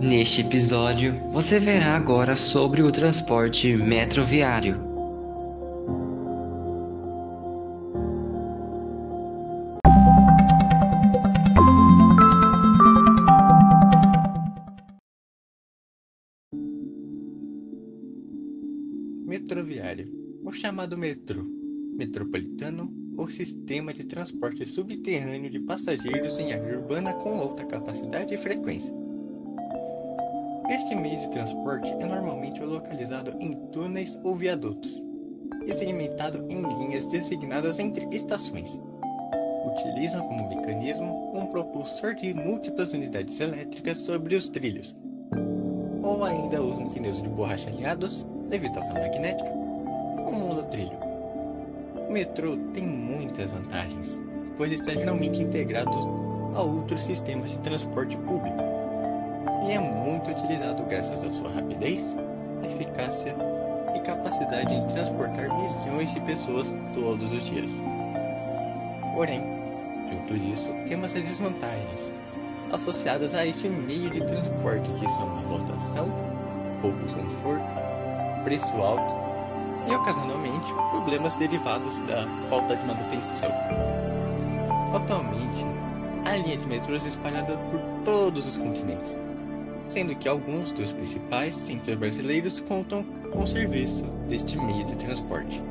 Neste episódio, você verá agora sobre o transporte metroviário. Metroviário, ou chamado metrô, metropolitano ou sistema de transporte subterrâneo de passageiros em área urbana com alta capacidade e frequência. Este meio de transporte é normalmente localizado em túneis ou viadutos e segmentado em linhas designadas entre estações. Utilizam como mecanismo um propulsor de múltiplas unidades elétricas sobre os trilhos, ou ainda usam pneus de borracha alinhados, levitação magnética ou monotrilho. O metrô tem muitas vantagens, pois está geralmente integrado a outros sistemas de transporte público e é muito utilizado graças à sua rapidez, eficácia e capacidade em transportar milhões de pessoas todos os dias. Porém, junto disso, temos as desvantagens associadas a este meio de transporte que são a lotação, pouco conforto, preço alto e ocasionalmente problemas derivados da falta de manutenção. Atualmente, há linha de metrôs espalhada por todos os continentes, sendo que alguns dos principais centros brasileiros contam com serviço deste meio de transporte.